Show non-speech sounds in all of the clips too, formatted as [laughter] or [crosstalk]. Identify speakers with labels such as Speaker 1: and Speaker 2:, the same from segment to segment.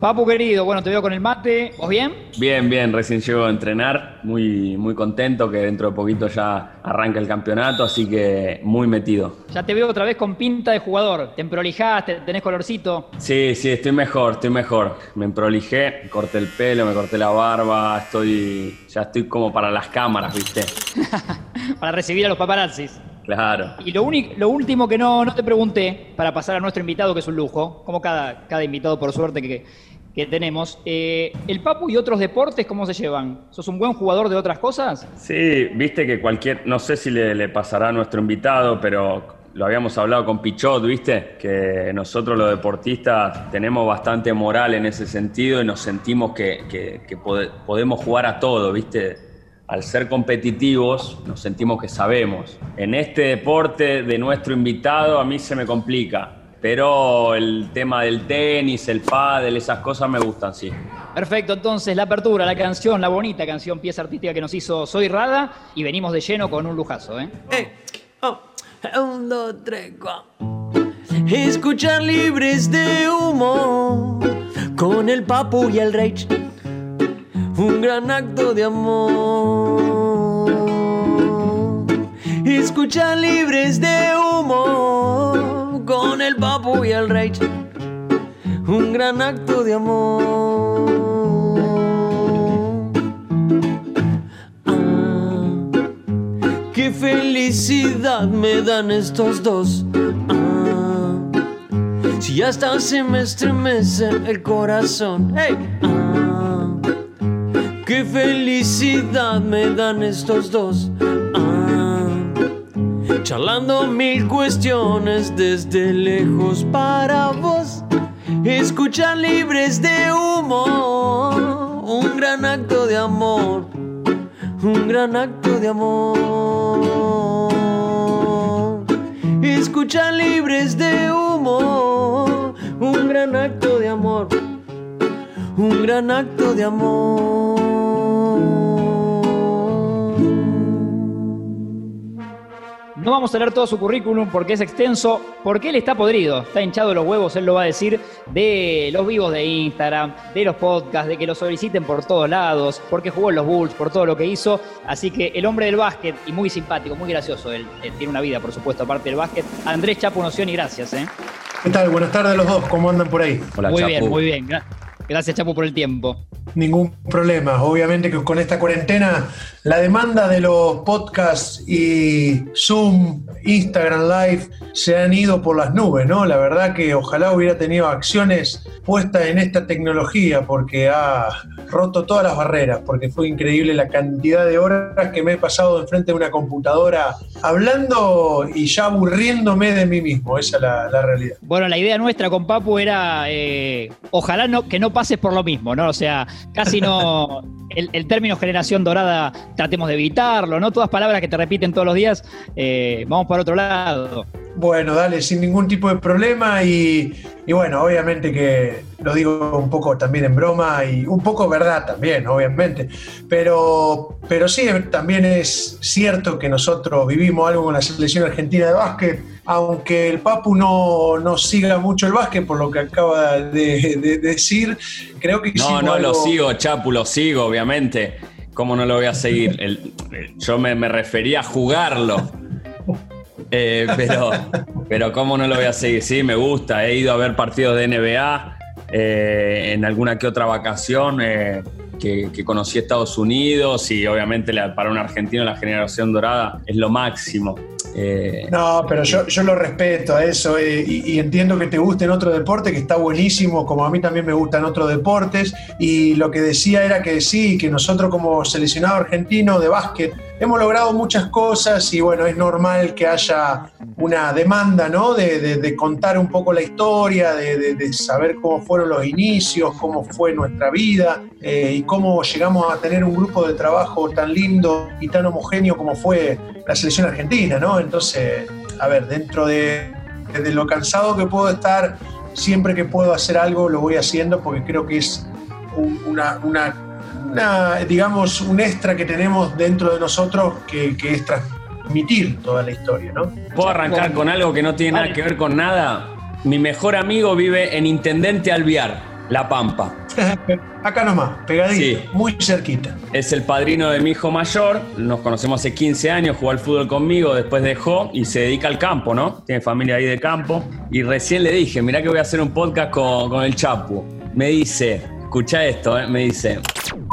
Speaker 1: Papu querido, bueno, te veo con el mate. ¿Vos bien?
Speaker 2: Bien, bien, recién llego a entrenar, muy, muy contento que dentro de poquito ya arranca el campeonato, así que muy metido.
Speaker 1: Ya te veo otra vez con pinta de jugador. ¿Te emprolijaste? ¿Tenés colorcito?
Speaker 2: Sí, sí, estoy mejor, estoy mejor. Me emprolijé, corté el pelo, me corté la barba, estoy. ya estoy como para las cámaras, ¿viste? [laughs]
Speaker 1: para recibir a los paparazzis.
Speaker 2: Claro.
Speaker 1: Y lo, único, lo último que no, no te pregunté, para pasar a nuestro invitado, que es un lujo, como cada, cada invitado por suerte que, que tenemos. Eh, ¿El Papu y otros deportes cómo se llevan? ¿Sos un buen jugador de otras cosas?
Speaker 2: Sí, viste que cualquier, no sé si le, pasará a nuestro invitado, pero lo habíamos hablado con Pichot, viste, que nosotros los deportistas tenemos bastante moral en ese sentido y nos sentimos que, podemos jugar a todo, viste. Al ser competitivos, nos sentimos que sabemos. En este deporte de nuestro invitado, a mí se me complica pero el tema del tenis, el pádel, esas cosas me gustan, sí.
Speaker 1: Perfecto, entonces la apertura, la canción, la bonita canción, pieza artística que nos hizo Soy Rada y venimos de lleno con un lujazo, ¿eh?
Speaker 3: eh oh, un, dos, tres, Escuchar libres de humo con el papu y el rage. Un gran acto de amor. Escuchar libres de humo Un gran acto de amor. Ah, qué felicidad me dan estos dos. Ah, si hasta se me estremece el corazón. Hey. Ah, qué felicidad me dan estos dos charlando mil cuestiones desde lejos para vos. Escuchar libres de humo, un gran acto de amor, un gran acto de amor. Escuchar libres de humo, un gran acto de amor, un gran acto de amor.
Speaker 1: No vamos a leer todo su currículum porque es extenso, porque él está podrido, está hinchado los huevos, él lo va a decir, de los vivos de Instagram, de los podcasts, de que lo soliciten por todos lados, porque jugó en los Bulls, por todo lo que hizo. Así que el hombre del básquet, y muy simpático, muy gracioso, él, tiene una vida, por supuesto, aparte del básquet. Andrés Chapo Noción y gracias. ¿eh?
Speaker 4: ¿Qué tal? Buenas tardes a los dos, ¿cómo andan por ahí?
Speaker 1: Hola, muy bien, muy bien. Gracias, Chapo, por el tiempo.
Speaker 4: Ningún problema. Obviamente que con esta cuarentena la demanda de los podcasts y Zoom, Instagram Live se han ido por las nubes, ¿no? La verdad que ojalá hubiera tenido acciones puestas en esta tecnología porque ha roto todas las barreras, porque fue increíble la cantidad de horas que me he pasado enfrente de una computadora hablando y ya aburriéndome de mí mismo. Esa es la, realidad.
Speaker 1: Bueno, la idea nuestra con Papu era eh, ojalá no, que no pases por lo mismo, ¿no? O sea, casi no. El, término generación dorada tratemos de evitarlo, ¿no? Todas palabras que te repiten todos los días, eh, vamos para otro lado.
Speaker 4: Bueno, dale, sin ningún tipo de problema y, bueno, obviamente que lo digo un poco también en broma y un poco verdad también, obviamente, pero, pero sí, también es cierto que nosotros vivimos algo con la selección argentina de básquet, aunque el Papu no, no siga mucho el básquet, por lo que acaba de, decir, creo que...
Speaker 2: No, no, lo sigo, Chapu, lo sigo, obviamente. ¿Cómo no lo voy a seguir? yo me, refería a jugarlo. Eh, pero, pero cómo no lo voy a seguir, sí, me gusta. He ido a ver partidos de NBA eh, en alguna que otra vacación eh, que, conocí Estados Unidos y obviamente para un argentino la generación dorada es lo máximo.
Speaker 4: No, pero yo, yo, lo respeto a eso y, entiendo que te guste en otro deporte, que está buenísimo, como a mí también me gustan otros deportes. Y lo que decía era que sí, que nosotros como seleccionado argentino de básquet, hemos logrado muchas cosas y bueno, es normal que haya una demanda, ¿no? De, contar un poco la historia, de, saber cómo fueron los inicios, cómo fue nuestra vida eh, y cómo llegamos a tener un grupo de trabajo tan lindo y tan homogéneo como fue la selección argentina, ¿no? Entonces, a ver, dentro de, lo cansado que puedo estar, siempre que puedo hacer algo lo voy haciendo porque creo que es una digamos, un extra que tenemos dentro de nosotros que, es transmitir toda la historia, ¿no?
Speaker 2: ¿Puedo arrancar con algo que no tiene nada que ver con nada? Mi mejor amigo vive en Intendente Alviar. La Pampa. [laughs]
Speaker 4: Acá nomás, pegadito,
Speaker 2: Sí.
Speaker 4: muy cerquita.
Speaker 2: Es el padrino de mi hijo mayor, nos conocemos hace 15 años, jugó al fútbol conmigo, después dejó y se dedica al campo, ¿no? Tiene familia ahí de campo. Y recién le dije, mirá que voy a hacer un podcast con, con el Chapu. Me dice, escucha esto, ¿eh? me dice,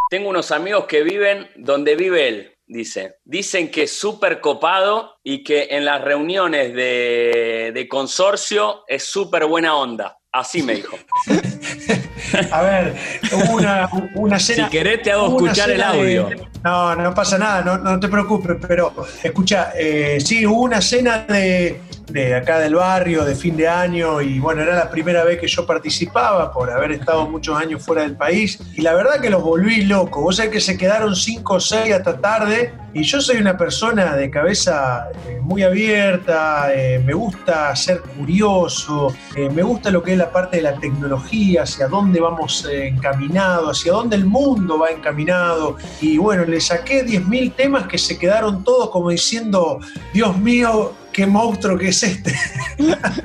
Speaker 2: tengo unos amigos que viven donde vive él, dice. Dicen que es súper copado y que en las reuniones de, de consorcio es súper buena onda. Así me dijo. [laughs]
Speaker 4: A ver, hubo una, una
Speaker 2: Si
Speaker 4: cena.
Speaker 2: querés te hago escuchar el
Speaker 4: de-
Speaker 2: audio.
Speaker 4: no, no pasa nada, no, no te preocupes, pero escucha, eh, sí, hubo una cena de, de acá del barrio, de fin de año, y bueno, era la primera vez que yo participaba por haber estado muchos años fuera del país, y la verdad que los volví locos. Vos sabés que se quedaron cinco o seis hasta tarde, y yo soy una persona de cabeza eh, muy abierta, eh, me gusta ser curioso, eh, me gusta lo que es la parte de la tecnología, hacia dónde vamos eh, encaminados, hacia dónde el mundo va encaminado. Y bueno, le saqué 10.000 temas que se quedaron todos como diciendo, Dios mío, qué monstruo que es este.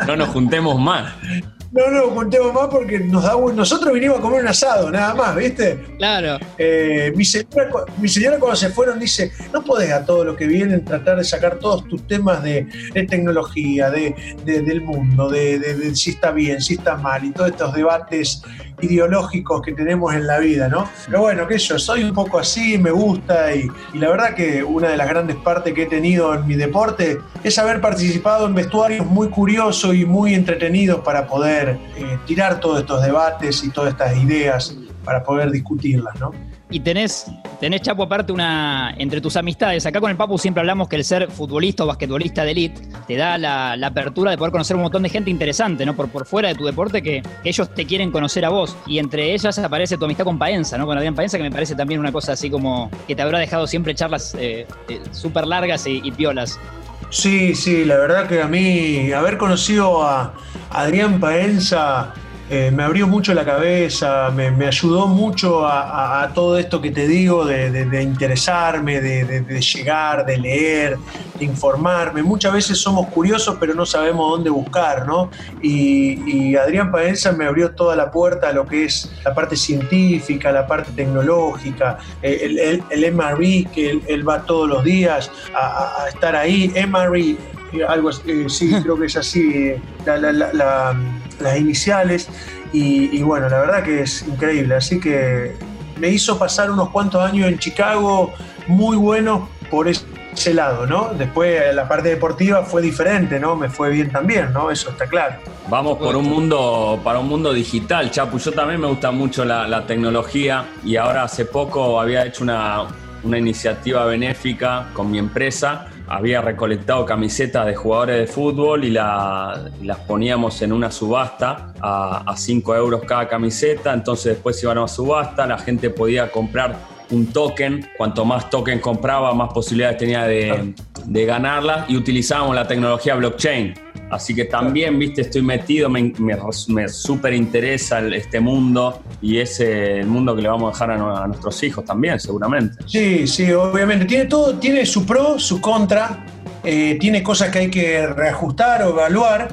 Speaker 2: No nos juntemos más.
Speaker 4: No, no, contemos más porque nos da, nosotros vinimos a comer un asado, nada más, ¿viste?
Speaker 1: Claro.
Speaker 4: Eh, mi, señora, cu- mi señora cuando se fueron dice, no podés a todo lo que vienen tratar de sacar todos tus temas de, de tecnología, de, de- del mundo, de, de- de si está bien, si está mal, y todos estos debates ideológicos que tenemos en la vida, ¿no? Pero bueno, que yo soy un poco así, me gusta, y, y la verdad que una de las grandes partes que he tenido en mi deporte es haber participado en vestuarios muy curiosos y muy entretenidos para poder eh, tirar todos estos debates y todas estas ideas para poder discutirlas, ¿no?
Speaker 1: Y tenés, tenés, Chapo, aparte una. Entre tus amistades, acá con el Papu siempre hablamos que el ser futbolista o basquetbolista de elite te da la, apertura de poder conocer un montón de gente interesante, ¿no? Por, por fuera de tu deporte que, ellos te quieren conocer a vos. Y entre ellas aparece tu amistad con Paenza, ¿no? Con Adrián Paenza, que me parece también una cosa así como que te habrá dejado siempre charlas eh, eh, súper largas y piolas.
Speaker 4: Sí, sí, la verdad que a mí haber conocido a Adrián Paenza eh, me abrió mucho la cabeza, me, me ayudó mucho a, a- a todo esto que te digo, de, de- de interesarme, de, llegar, de leer, de informarme. Muchas veces somos curiosos pero no sabemos dónde buscar, ¿no? Y, y Adrián Paenza me abrió toda la puerta a lo que es la parte científica, la parte tecnológica, eh, el, el, el MRE, que él, él va todos los días a, estar ahí, eh, algo así, eh, sí, [laughs] creo que es así, eh, la- la- la- la- las iniciales, y, y bueno, la verdad que es increíble, así que me hizo pasar unos cuantos años en Chicago muy buenos por es- ese lado, ¿no? Después la parte deportiva fue diferente, ¿no? Me fue bien también, ¿no? Eso está claro.
Speaker 2: Vamos por un mundo, para un mundo digital, Chapu. Yo también me gusta mucho la, la tecnología y ahora hace poco había hecho una, una iniciativa benéfica con mi empresa. Había recolectado camisetas de jugadores de fútbol y, la- y las poníamos en una subasta a 5 euros cada camiseta. Entonces después iban a subasta, la gente podía comprar un token. Cuanto más token compraba, más posibilidades tenía de, de ganarlas y utilizábamos la tecnología blockchain. Así que también, viste, estoy metido, me, me, súper interesa este mundo y es eh, el mundo que le vamos a dejar a, nu- a nuestros hijos también, seguramente.
Speaker 4: Sí, sí, obviamente. Tiene todo, tiene su pro, su contra, eh, tiene cosas que hay que reajustar o evaluar.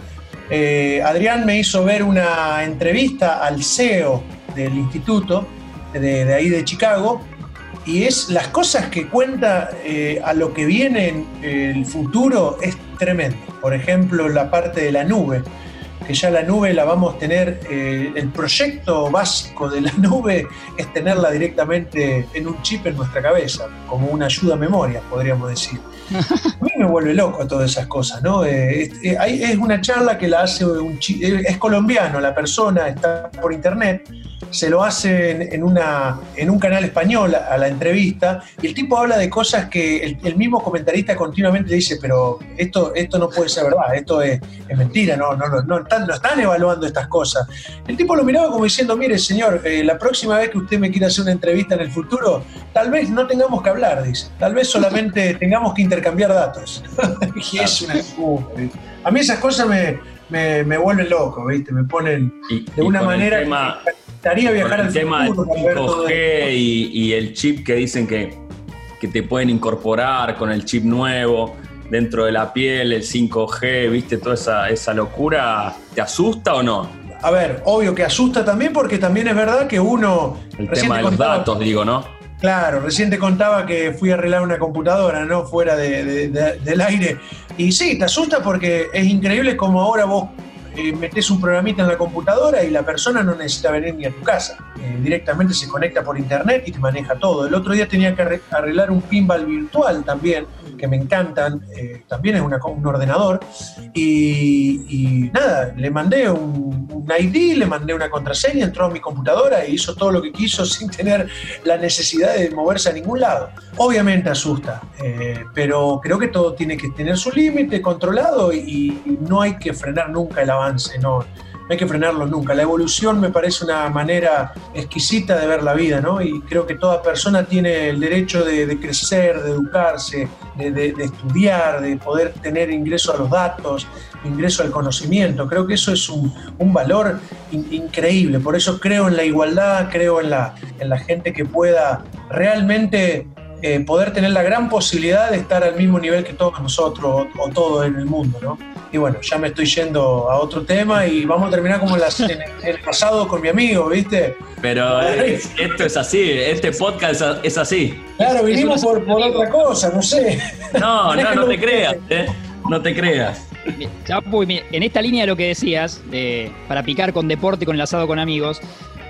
Speaker 4: Eh, Adrián me hizo ver una entrevista al CEO del instituto de, ahí de Chicago y es las cosas que cuenta a lo que viene en el futuro es tremendo. Por ejemplo, la parte de la nube, que ya la nube la vamos a tener, eh, el proyecto básico de la [laughs] nube es tenerla directamente en un chip en nuestra cabeza, como una ayuda a memoria, podríamos decir. [laughs] A mí me vuelve loco todas esas cosas, ¿no? Eh, es, eh, es una charla que la hace un eh, es colombiano, la persona está por internet, se lo hace en, en una, en un canal español a, a la entrevista, y el tipo habla de cosas que el, el mismo comentarista continuamente dice, pero esto, esto no puede ser verdad, esto es, es mentira, no, no, no, no están, no están evaluando estas cosas. El tipo lo miraba como diciendo, mire señor, eh, la próxima vez que usted me quiera hacer una entrevista en el futuro, tal vez no tengamos que hablar, dice, tal vez solamente [laughs] tengamos que intercambiar datos. [laughs] y es una. A mí esas cosas me, me, me vuelven loco, ¿viste? Me ponen
Speaker 2: Y,
Speaker 4: de
Speaker 2: y
Speaker 4: una manera
Speaker 2: tema-
Speaker 4: que me gustaría
Speaker 2: Con
Speaker 4: viajar
Speaker 2: el
Speaker 4: al
Speaker 2: tema
Speaker 4: futuro para ver todo esto.
Speaker 2: 5G y, y el chip que dicen que, que te pueden incorporar con el chip nuevo dentro de la piel, el 5G, viste, toda esa, esa locura, ¿te asusta o no?
Speaker 4: a ver, obvio que asusta también porque también es verdad que uno...
Speaker 2: El tema de los datos, digo, ¿no?
Speaker 4: Claro, recién te contaba que fui a arreglar una computadora, ¿no? Fuera del aire. Y sí, te asusta porque es increíble como ahora vos eh, metes un programita en la computadora y la persona no necesita venir ni a tu casa. Eh, directamente se conecta por internet y te maneja todo. El otro día tenía que arreglar un pinball virtual también, que me encantan, eh, también es un ordenador. Y, nada, le mandé un, ID, le mandé una contraseña, entró a mi computadora e hizo todo lo que quiso [laughs] sin tener la necesidad de moverse a ningún lado. Obviamente asusta, pero creo que todo tiene que tener su límite controlado y no hay que frenar nunca el avance no, hay que frenarlo nunca. La evolución me parece una manera exquisita de ver la vida, ¿no? Y creo que toda persona tiene el derecho de, crecer, de educarse, de, estudiar, de poder tener ingreso a los datos, ingreso al conocimiento. Creo que eso es un, valor increíble. Por eso creo en la igualdad, creo en la, en la gente que pueda realmente eh, poder tener la gran posibilidad de estar al mismo nivel que todos nosotros o, o todo en el mundo, ¿no? Y bueno, ya me estoy yendo a otro tema y vamos a terminar como en, el pasado con mi amigo, ¿viste?
Speaker 2: Pero [laughs] esto es así, este podcast es así.
Speaker 4: Claro, vinimos por, otra cosa, no sé.
Speaker 2: No, [laughs] no, no te creas, ¿eh? No te creas.
Speaker 1: Chapu, en esta línea de lo que decías, para picar con deporte, con el asado con amigos,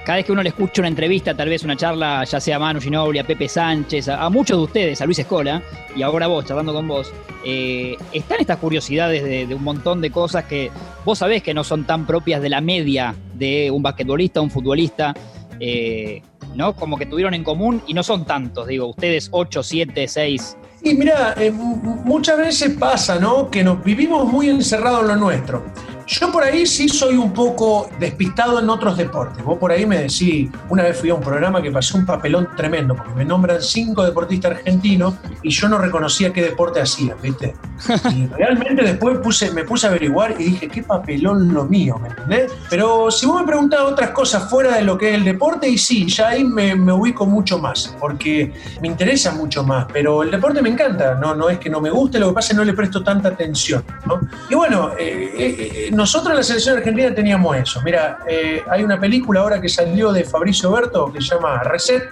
Speaker 1: cada vez que uno le escucha una entrevista, tal vez una charla, ya sea a Manu Ginobili, a Pepe Sánchez, a, muchos de ustedes, a Luis Escola, y ahora vos, charlando con vos, eh, están estas curiosidades de, un montón de cosas que vos sabés que no son tan propias de la media de un basquetbolista, un futbolista, eh, ¿no? Como que tuvieron en común y no son tantos, digo, ustedes 8, 7, 6.
Speaker 4: Y mira, eh, muchas veces pasa, ¿no? Que nos vivimos muy encerrados en lo nuestro. Yo por ahí sí soy un poco despistado en otros deportes. Vos por ahí me decís, una vez fui a un programa que pasó un papelón tremendo, porque me nombran cinco deportistas argentinos y yo no reconocía qué deporte hacían, ¿viste? [laughs] Y realmente después puse, me puse a averiguar y dije, qué papelón lo mío, ¿me entendés? Pero si vos me preguntás otras cosas fuera de lo que es el deporte, y sí, ya ahí me, ubico mucho más, porque me interesa mucho más, pero el deporte me encanta, no, no es que no me guste, lo que pasa es que no le presto tanta atención, ¿no? Y bueno, eh, eh, eh nosotros en la selección argentina teníamos eso. Mira, eh, hay una película ahora que salió de Fabricio Berto que se llama Reset.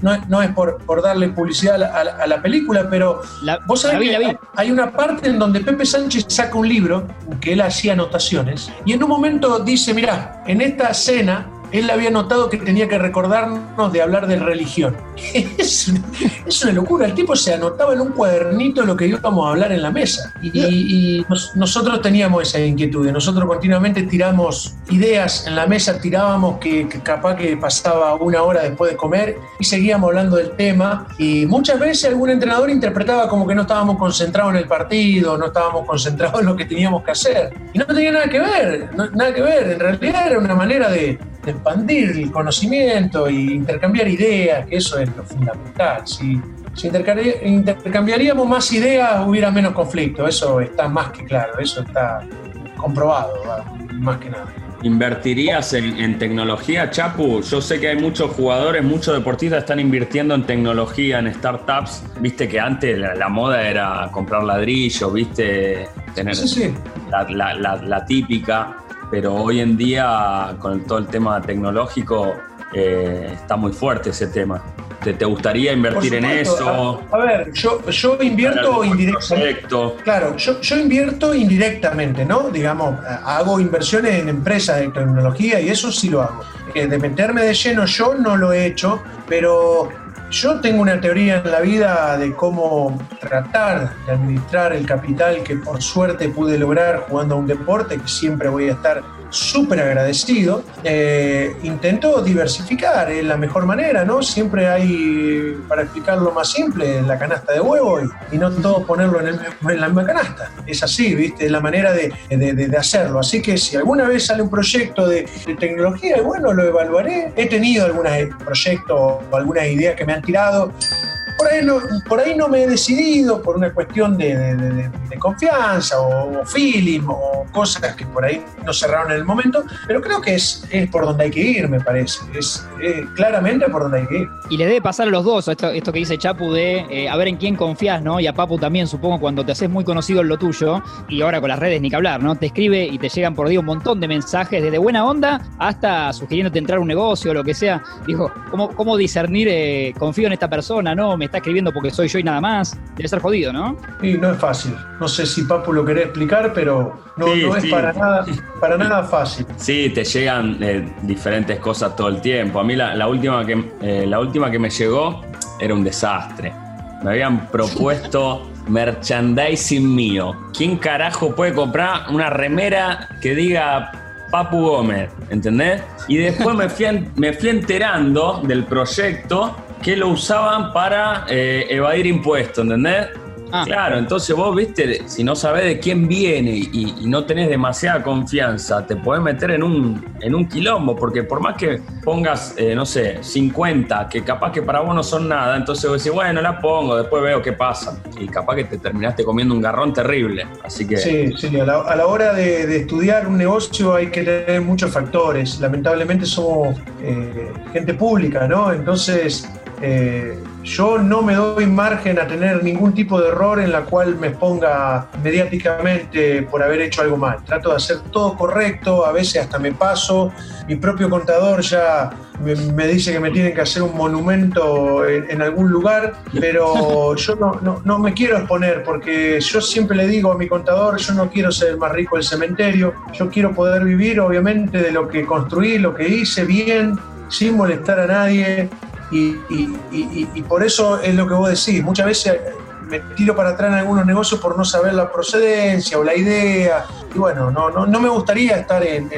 Speaker 4: No, es por, darle publicidad a la, película, pero vos sabés que hay una parte en donde Pepe Sánchez saca un libro que él hacía anotaciones y en un momento dice, mira, en esta escena él había notado que tenía que recordarnos de hablar de religión. [laughs] es, una, locura. El tipo se anotaba en un cuadernito lo que íbamos a hablar en la mesa. Y, nosotros teníamos esa inquietud. Nosotros continuamente tiramos ideas en la mesa, tirábamos que, capaz que pasaba una hora después de comer y seguíamos hablando del tema. Y muchas veces algún entrenador interpretaba como que no estábamos concentrados en el partido, no estábamos concentrados en lo que teníamos que hacer. Y no tenía nada que ver, nada que ver. En realidad era una manera de, expandir el conocimiento e intercambiar ideas, que eso es lo fundamental. Si, si intercambiaríamos más ideas, hubiera menos conflicto, eso está más que claro, eso está comprobado, más que nada.
Speaker 2: ¿Invertirías en, tecnología, Chapu? Yo sé que hay muchos jugadores, muchos deportistas están invirtiendo en tecnología, en startups. Viste que antes la, moda era comprar ladrillos, viste, tener la, típica pero hoy en día con todo el tema tecnológico eh, está muy fuerte ese tema. ¿Te, gustaría invertir en eso?
Speaker 4: A, ver, yo, yo invierto indirectamente. Claro, yo, yo invierto indirectamente, ¿no? Digamos, hago inversiones en empresas de tecnología y eso sí lo hago. Eh, de meterme de lleno yo no lo he hecho, pero yo tengo una teoría en la vida de cómo tratar de administrar el capital que por suerte pude lograr jugando a un deporte que siempre voy a estar súper agradecido. Eh, intento diversificar, es la mejor manera, ¿no? Siempre hay, para explicarlo más simple, la canasta de huevo y, no todo ponerlo en, la misma canasta. Es así, ¿viste? Es la manera de, hacerlo. Así que si alguna vez sale un proyecto de, tecnología, bueno, lo evaluaré. He tenido algunos proyectos o algunas ideas que me han tirado por ahí no, por ahí no me he decidido por una cuestión de, confianza o, feeling o cosas que por ahí no cerraron en el momento, pero creo que es, es por donde hay que ir, me parece. Es, claramente por donde hay que ir.
Speaker 1: Y le debe pasar a los dos esto, esto que dice Chapu de eh, a ver en quién confías, ¿no? Y a Papu también, supongo, cuando te haces muy conocido en lo tuyo, y ahora con las redes ni que hablar, ¿no? Te escribe y te llegan por día un montón de mensajes, desde buena onda hasta sugiriéndote entrar a un negocio o lo que sea. Dijo, ¿cómo, cómo discernir, eh, confío en esta persona, ¿no? Me está escribiendo porque soy yo y nada más. Debe ser jodido, ¿no?
Speaker 4: Sí, no es fácil. No sé si Papu lo quería explicar, pero no, es para nada, para nada fácil.
Speaker 2: Sí, te llegan eh, diferentes cosas todo el tiempo. A mí la, última, que, eh, la última que me llegó era un desastre. Me habían propuesto merchandising mío. ¿Quién carajo puede comprar una remera que diga Papu Gómez? ¿Entendés? Y después me fui, me fui enterando del proyecto que lo usaban para eh, evadir impuestos, ¿entendés? Ah. Claro, entonces vos, viste, si no sabés de quién viene y, no tenés demasiada confianza, te podés meter en un, en un quilombo, porque por más que pongas, eh, no sé, 50, que capaz que para vos no son nada, entonces vos decís, bueno, la pongo, después veo qué pasa. Y capaz que te terminaste comiendo un garrón terrible. Así que.
Speaker 4: Sí, sí, a la, hora de, estudiar un negocio hay que tener muchos factores. Lamentablemente somos eh, gente pública, ¿no? Entonces eh, yo no me doy margen a tener ningún tipo de error en la cual me exponga mediáticamente por haber hecho algo mal. Trato de hacer todo correcto, a veces hasta me paso. Mi propio contador ya me, dice que me tienen que hacer un monumento en, algún lugar, pero [laughs] yo no, no, me quiero exponer porque yo siempre le digo a mi contador, yo no quiero ser el más rico del cementerio, yo quiero poder vivir obviamente de lo que construí, lo que hice bien, sin molestar a nadie y, por eso es lo que vos decís. Muchas veces me tiro para atrás en algunos negocios por no saber la procedencia o la idea. Y bueno, no, no, me gustaría estar en,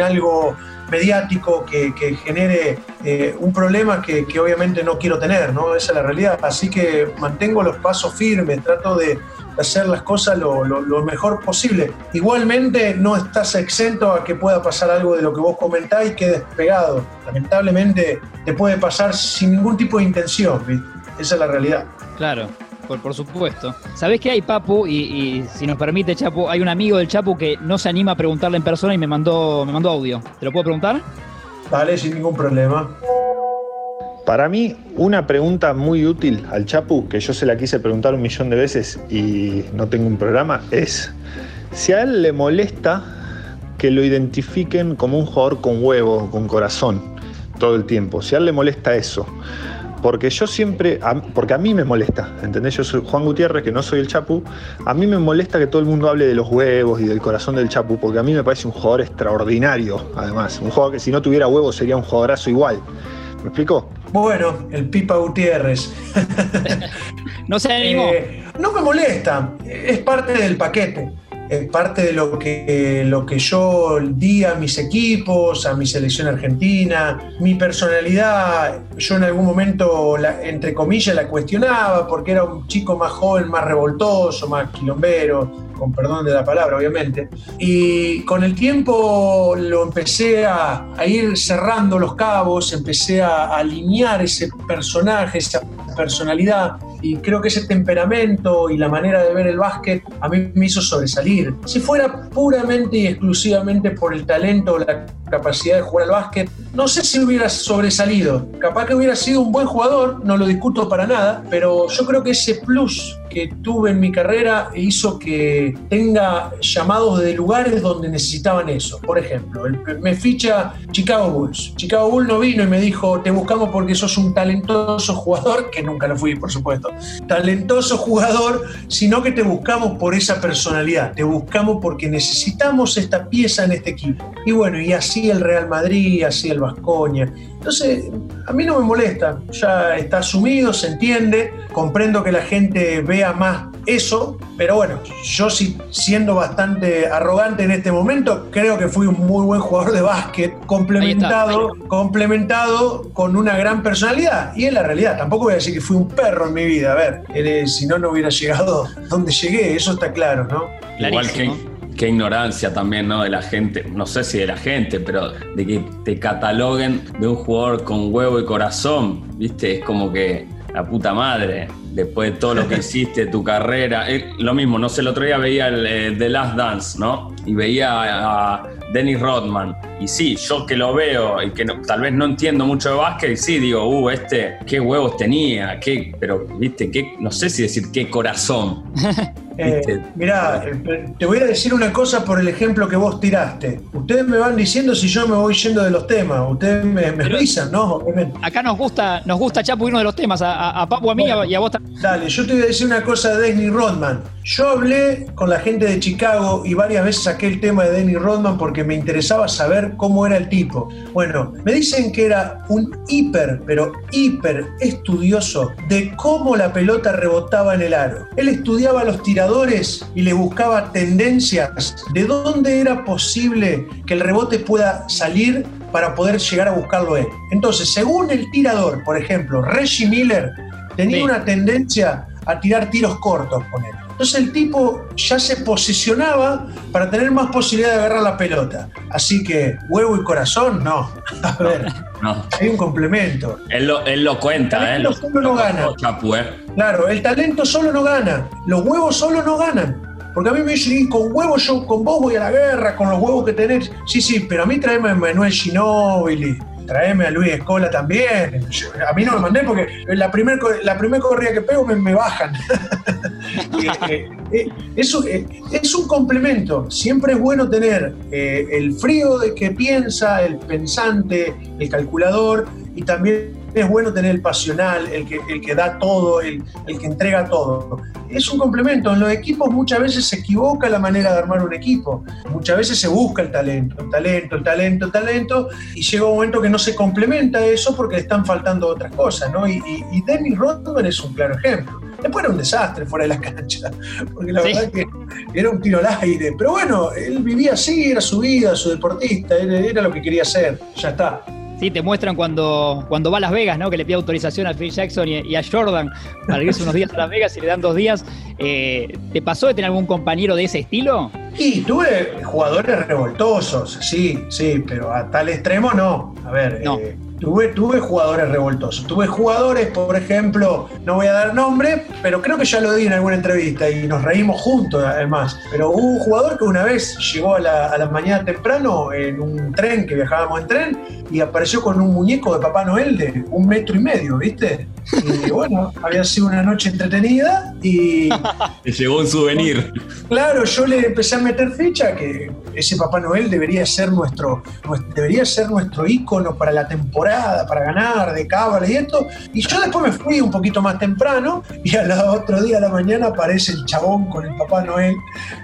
Speaker 4: algo mediático que, genere eh, un problema que, obviamente no quiero tener, ¿no? Esa es la realidad. Así que mantengo los pasos firmes, trato de, hacer las cosas lo, mejor posible. Igualmente no estás exento a que pueda pasar algo de lo que vos comentás y quedes pegado. Lamentablemente te puede pasar sin ningún tipo de intención, esa es la realidad.
Speaker 1: Claro. Por, por, supuesto. ¿Sabés qué hay, Papu? Y, si nos permite, Chapu, hay un amigo del Chapu que no se anima a preguntarle en persona y me mandó, me mandó audio. ¿Te lo puedo preguntar?
Speaker 4: Dale, sin ningún problema.
Speaker 5: Para mí, una pregunta muy útil al Chapu, que yo se la quise preguntar un millón de veces y no tengo un programa, es si a él le molesta que lo identifiquen como un jugador con huevo, con corazón, todo el tiempo. Si a él le molesta eso. Porque yo siempre, porque a mí me molesta, ¿entendés? Yo soy Juan Gutiérrez, que no soy el Chapu. A mí me molesta que todo el mundo hable de los huevos y del corazón del Chapu, porque a mí me parece un jugador extraordinario, además. Un jugador que si no tuviera huevos sería un jugadorazo igual. ¿Me explico?
Speaker 4: Bueno, el Pipa Gutiérrez. [laughs]
Speaker 1: no se animó.
Speaker 4: Eh, no me molesta, es parte del paquete. Es parte de lo que, lo que yo di a mis equipos, a mi selección argentina. Mi personalidad, yo en algún momento, entre comillas, la cuestionaba porque era un chico más joven, más revoltoso, más quilombero con perdón de la palabra, obviamente. Y con el tiempo lo empecé a, ir cerrando los cabos, empecé a, alinear ese personaje, esa personalidad y creo que ese temperamento y la manera de ver el básquet a mí me hizo sobresalir. Si fuera puramente y exclusivamente por el talento o la capacidad de jugar al básquet, no sé si hubiera sobresalido. Capaz que hubiera sido un buen jugador, no lo discuto para nada, pero yo creo que ese plus que tuve en mi carrera hizo que tenga llamados de lugares donde necesitaban eso. Por ejemplo, me ficha Chicago Bulls. Chicago Bulls no vino y me dijo, te buscamos porque sos un talentoso jugador, que nunca lo fui, por supuesto, talentoso jugador, sino que te buscamos por esa personalidad, te buscamos porque necesitamos esta pieza en este equipo. Y bueno, y así el Real Madrid, así el Vascoña. Entonces, a mí no me molesta, ya está asumido, se entiende, comprendo que la gente vea más eso, pero bueno, yo sí, siendo bastante arrogante en este momento, creo que fui un muy buen jugador de básquet, complementado, complementado con una gran personalidad. Y en la realidad, tampoco voy a decir que fui un perro en mi vida, a ver, si no, no hubiera llegado donde llegué, eso está claro, ¿no?
Speaker 2: Igual que qué ignorancia también, ¿no? De la gente, no sé si de la gente, pero de que te cataloguen de un jugador con huevo y corazón, ¿viste? Es como que la puta madre, después de todo lo que [laughs] hiciste, tu carrera. Eh, lo mismo, no sé, el otro día veía el, eh, The Last Dance, ¿no? Y veía a, Dennis Rodman. Y sí, yo que lo veo y que tal vez no entiendo mucho de básquet, y sí, digo, uh, este, qué huevos tenía, qué, pero, viste, qué, no sé si decir qué corazón. [laughs]
Speaker 4: Eh, mirá, eh, te voy a decir una cosa por el ejemplo que vos tiraste. Ustedes me van diciendo si yo me voy yendo de los temas. Ustedes me, me ¿no?
Speaker 1: Acá nos gusta, nos gusta Chapu uno de los temas, a, Papu, a mí y a vos también.
Speaker 4: Dale, yo te voy a decir una cosa de Denny Rodman. Yo hablé con la gente de Chicago y varias veces saqué el tema de Denny Rodman porque me interesaba saber cómo era el tipo. Bueno, me dicen que era un hiper, pero hiper estudioso de cómo la pelota rebotaba en el aro. Él estudiaba los tiradores y le buscaba tendencias de dónde era posible que el rebote pueda salir para poder llegar a buscarlo él. Entonces, según el tirador, por ejemplo, Reggie Miller tenía una tendencia a tirar tiros cortos con él. Entonces el tipo ya se posicionaba para tener más posibilidad de agarrar la pelota. Así que huevo y corazón, no. A ver, [laughs] hay un complemento.
Speaker 2: Él lo, él lo cuenta,
Speaker 4: el talento solo no gana. ¿eh? Claro, el talento solo no gana. Los huevos solo no ganan. Porque a mí me dicen, con huevos yo con vos voy a la guerra, con los huevos que tenés. Sí, sí, pero a mí traeme a Manuel Ginóbili, traeme a Luis Escola también. a mí no me mandé porque la primera la primer corrida que pego me, bajan. [laughs] Eh, eh, eso eh, es un complemento. Siempre es bueno tener el frío de que piensa, el pensante, el calculador y también es bueno tener el pasional, el que, el que da todo, el, el, que entrega todo. Es un complemento. En los equipos muchas veces se equivoca la manera de armar un equipo. Muchas veces se busca el talento, el talento, el talento, el talento, y llega un momento que no se complementa eso porque le están faltando otras cosas, ¿no? Y, y, Dennis Rodman es un claro ejemplo. Después era un desastre fuera de la cancha, [laughs] porque la verdad que era un tiro al aire. Pero bueno, él vivía así, era su vida, su deportista, era lo que quería hacer. Ya está.
Speaker 1: Sí, te muestran cuando, cuando va a Las Vegas, ¿no? Que le pide autorización a Phil Jackson y, a Jordan para irse unos días a Las Vegas y le dan dos días. Eh, ¿Te pasó de tener algún compañero de ese estilo?
Speaker 4: Sí, tuve jugadores revoltosos, sí, sí, pero a tal extremo no. A ver, no. Eh, Tuve, tuve jugadores revoltosos. Tuve jugadores, por ejemplo, no voy a dar nombre, pero creo que ya lo di en alguna entrevista y nos reímos juntos además. Pero hubo un jugador que una vez llegó a la, a la mañana temprano en un tren, que viajábamos en tren, y apareció con un muñeco de Papá Noel de un metro y medio, ¿viste? Y [laughs] bueno, había sido una noche entretenida y... [laughs]
Speaker 2: Te llegó un souvenir.
Speaker 4: Claro, yo le empecé a meter ficha que ese Papá Noel debería ser nuestro, debería ser nuestro ícono para la temporada, para ganar de cábala y esto. Y yo después me fui un poquito más temprano y al otro día a la mañana aparece el chabón con el Papá Noel.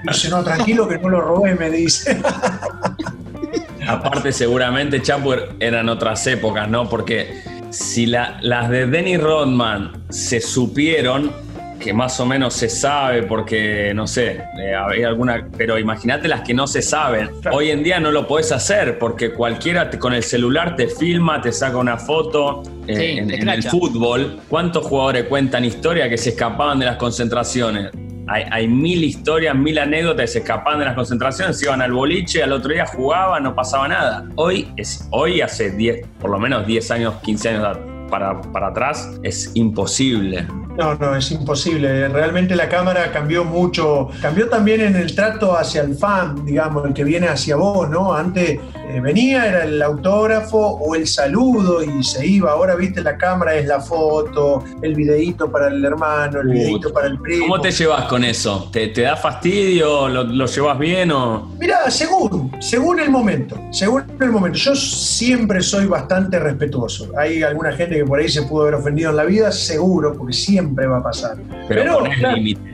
Speaker 4: Y dice, no, tranquilo que no lo robé, me dice. [laughs]
Speaker 2: Aparte, seguramente, Chapu, eran otras épocas, ¿no? Porque si las de Denny Rodman se supieron, que más o menos se sabe porque, no sé, eh, hay alguna, pero imagínate las que no se saben. Hoy en día no lo puedes hacer porque cualquiera con el celular te filma, te saca una foto. Eh, en, el fútbol, ¿cuántos jugadores cuentan historia que se escapaban de las concentraciones? Hay, mil historias, mil anécdotas, se escapaban de las concentraciones, se iban al boliche, al otro día jugaban, no pasaba nada. Hoy, es, hoy hace 10, por lo menos 10 años, 15 años para, para atrás, es imposible.
Speaker 4: No, no, es imposible. Realmente la cámara cambió mucho. Cambió también en el trato hacia el fan, digamos, el que viene hacia vos, ¿no? Antes eh, venía, era el autógrafo o el saludo y se iba. Ahora, viste, la cámara es la foto, el videíto para el hermano, el videíto para el primo.
Speaker 2: ¿Cómo te llevas con eso? ¿Te, da fastidio? ¿Lo, ¿Lo, llevas bien o...?
Speaker 4: Mirá, según, según el momento, según el momento. Yo siempre soy bastante respetuoso. Hay alguna gente que por ahí se pudo haber ofendido en la vida, seguro, porque siempre va a pasar.
Speaker 2: Pero,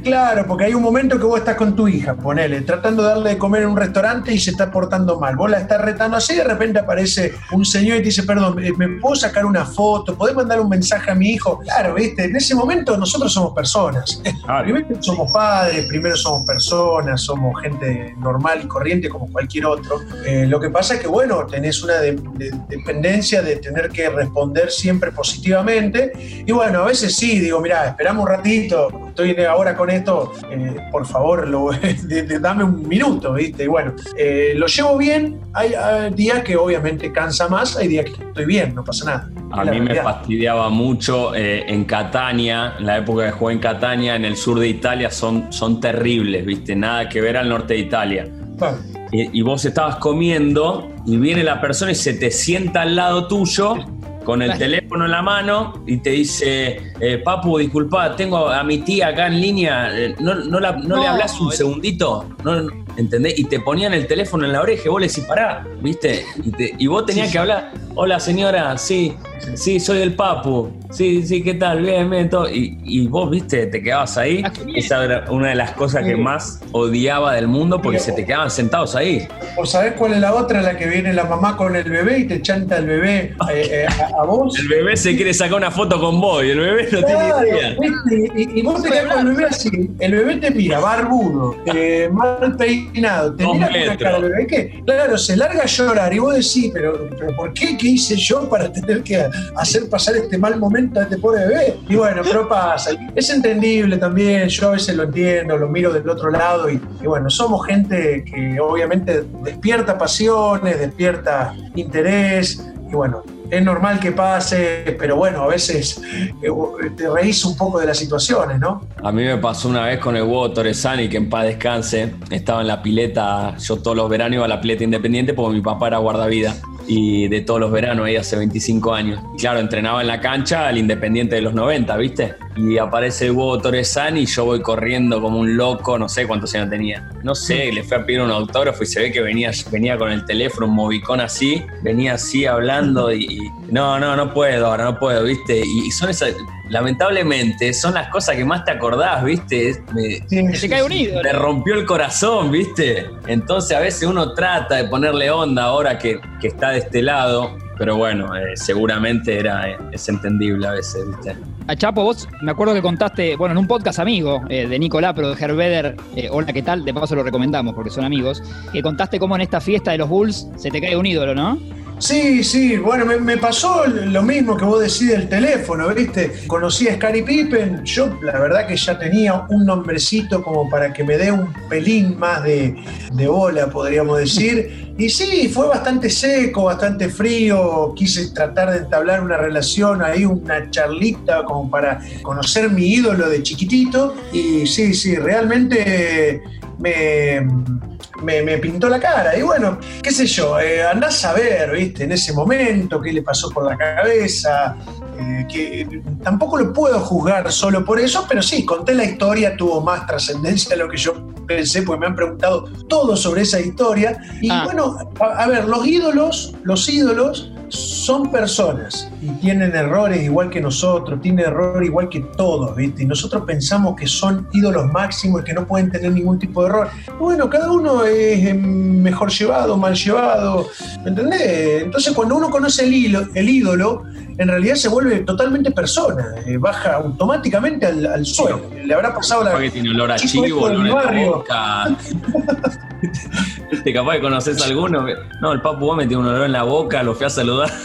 Speaker 4: claro, porque hay un momento que vos estás con tu hija, ponele, tratando de darle de comer en un restaurante y se está portando mal. Vos la estás retando así y de repente aparece un señor y te dice, perdón, eh, ¿me puedo sacar una foto? ¿Podés mandar un mensaje a mi hijo? Claro, viste, en ese momento nosotros somos personas. Primero somos padres, primero somos personas, somos gente normal y corriente como cualquier otro otro. Eh, lo que pasa es que, bueno, tenés una de- de- dependencia de tener que responder siempre positivamente. Y bueno, a veces sí, digo, mira, esperamos un ratito, estoy ahora con esto, eh, por favor, lo- [laughs] de- de- dame un minuto, ¿viste? Y bueno, eh, lo llevo bien. Hay, hay días que obviamente cansa más, hay días que estoy bien, no pasa nada.
Speaker 2: A mí me fastidiaba mucho eh, en Catania, en la época que jugué en Catania, en el sur de Italia, son, son terribles, ¿viste? Nada que ver al norte de Italia. Y, y vos estabas comiendo y viene la persona y se te sienta al lado tuyo con el teléfono en la mano y te dice, eh, Papu, disculpa, tengo a mi tía acá en línea, eh, ¿no, no la- no le hablas un segundito? No, no, ¿Entendés? Y te ponían el teléfono en la oreja y vos le decís, pará, ¿viste? Y, te- y vos tenías que hablar, hola señora, sí, sí, soy el Papu, sí, sí, ¿qué tal? Bien, bien, todo. Y, y vos, ¿viste? Te quedabas ahí.
Speaker 1: Ah.
Speaker 2: Esa era una de las cosas que más odiaba del mundo porque
Speaker 4: Pero-
Speaker 2: se te quedaban sentados ahí.
Speaker 4: ¿O sabés cuál es la otra? La que viene la mamá con el bebé y te chanta el bebé eh, eh, a, a vos.
Speaker 2: El bebé se quiere sacar una foto con vos y el bebé no
Speaker 4: Claro,
Speaker 2: tiene idea.
Speaker 4: ¿viste? y, y vos te quedás con el bebé así. El bebé te mira, barbudo, eh, mal peinado, te
Speaker 2: Dos
Speaker 4: mira con la
Speaker 2: metros.
Speaker 4: cara del bebé que, claro, se larga a llorar y vos decís, pero, pero ¿por qué? ¿Qué hice yo para tener que hacer pasar este mal momento este pobre bebé? Y bueno, pero pasa. Es entendible también, yo a veces lo entiendo, lo miro del otro lado y, y bueno, somos gente que obviamente despierta pasiones, despierta interés y bueno, es normal que pase, pero bueno, a veces eh, te reís un poco de las situaciones, ¿no?
Speaker 2: A mí me pasó una vez con el huevo Torresani, que en paz descanse. Estaba en la pileta, yo todos los veranos iba a la pileta independiente porque mi papá era guardavida. Y de todos los veranos, ahí hace 25 años. Claro, entrenaba en la cancha al Independiente de los 90, ¿viste? Y aparece el huevo Torresani y yo voy corriendo como un loco, no sé cuántos años tenía. No sé, le fui a pedir un autógrafo y se ve que venía, venía con el teléfono, un movicón así, venía así hablando y, y no, no, no puedo ahora, no puedo, ¿viste? Y, y son esas, lamentablemente, son las cosas que más te acordás, ¿viste? Me-
Speaker 1: Que se cae
Speaker 2: rompió el corazón, ¿viste? Entonces a veces uno trata de ponerle onda ahora que, que está de este lado, pero bueno, eh, seguramente era, eh, es entendible a veces, ¿viste?
Speaker 1: A Chapo, vos me acuerdo que contaste, bueno, en un podcast amigo eh, de Nicolás, pero de Herbeder, eh, hola, ¿qué tal? De paso lo recomendamos porque son amigos, que contaste cómo en esta fiesta de los Bulls se te cae un ídolo, ¿no?
Speaker 4: Sí, sí, bueno, me, pasó lo mismo que vos decís del teléfono, ¿viste? Conocí a Scottie Pippen, yo la verdad que ya tenía un nombrecito como para que me dé un pelín más de, de bola, podríamos decir. Y sí, fue bastante seco, bastante frío, quise tratar de entablar una relación ahí, una charlita como para conocer mi ídolo de chiquitito. Y sí, sí, realmente me me, me pintó la cara. Y bueno, qué sé yo, eh, andás a ver, ¿viste? En ese momento, qué le pasó por la cabeza. eh, que tampoco lo puedo juzgar solo por eso, pero sí, conté la historia, tuvo más trascendencia de lo que yo pensé, porque me han preguntado todo sobre esa historia. Y
Speaker 1: Ah.
Speaker 4: bueno, a, a ver, los ídolos, los ídolos son personas y tienen errores igual que nosotros, tienen error igual que todos, ¿viste? Y nosotros pensamos que son ídolos máximos y que no pueden tener ningún tipo de error. Bueno, cada uno es eh, mejor llevado, mal llevado, ¿me entendés? Entonces cuando uno conoce el, hilo- el ídolo, en realidad se vuelve totalmente persona, eh, baja automáticamente al, al suelo. Le habrá pasado la...
Speaker 2: Capaz que tiene olor a chivo, olor en la
Speaker 4: barrio.
Speaker 2: boca. [laughs] ¿Viste? Capaz que conoces a alguno. No, el papu me tiene un olor en la boca, lo fui a saludar. [laughs]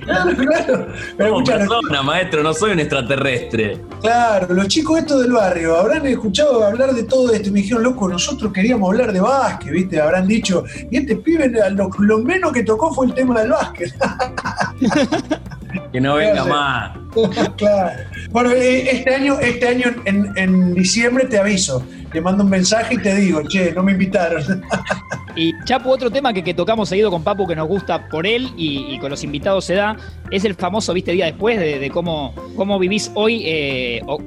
Speaker 4: Claro, claro. Pero
Speaker 2: Como persona, maestro, no soy un extraterrestre.
Speaker 4: Claro, los chicos estos del barrio habrán escuchado hablar de todo esto y me dijeron, loco, nosotros queríamos hablar de básquet, ¿viste? Habrán dicho, y este pibe lo, lo menos que tocó fue el tema del básquet. [laughs]
Speaker 2: Que no venga más. [laughs]
Speaker 4: claro. Bueno, eh, este año, este año en, en diciembre te aviso, te mando un mensaje y te digo, che, no me invitaron. [laughs]
Speaker 1: Y Chapo, otro tema que, que tocamos seguido con Papu que nos gusta por él y, con los invitados se da, es el famoso, viste, día después de, cómo, cómo vivís hoy eh, o,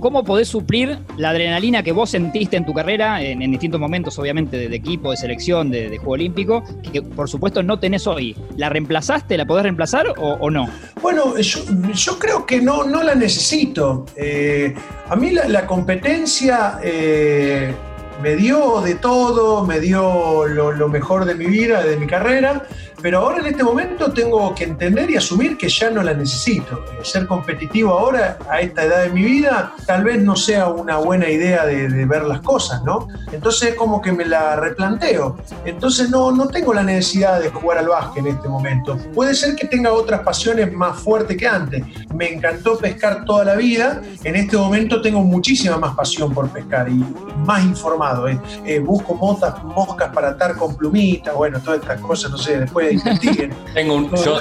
Speaker 1: cómo podés suplir la adrenalina que vos sentiste en tu carrera, en, distintos momentos, obviamente, de, equipo, de selección, de, Juego Olímpico, que, por supuesto no tenés hoy. ¿La reemplazaste? ¿La podés reemplazar o, no?
Speaker 4: Bueno, yo, creo que no, no la necesito. Eh, a mí la, la competencia eh, me dio de todo, me dio lo, lo mejor de mi vida, de mi carrera, pero ahora en este momento tengo que entender y asumir que ya no la necesito. Eh, ser competitivo ahora, a esta edad de mi vida, tal vez no sea una buena idea de, ver las cosas, ¿no? Entonces es como que me la replanteo. Entonces no, no tengo la necesidad de jugar al básquet en este momento. Puede ser que tenga otras pasiones más fuertes que antes. Me encantó pescar toda la vida. En este momento tengo muchísima más pasión por pescar y más informado. ¿eh? Eh, busco motas, moscas para atar con plumitas, bueno, todas estas cosas, no sé, después investiguen.
Speaker 2: Tengo un, yo,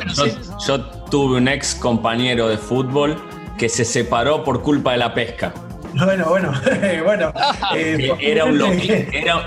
Speaker 2: yo tuve un ex compañero de fútbol que se separó por culpa de la pesca.
Speaker 4: Bueno, bueno, [laughs] bueno. [laughs]
Speaker 2: Eh, era un loquito.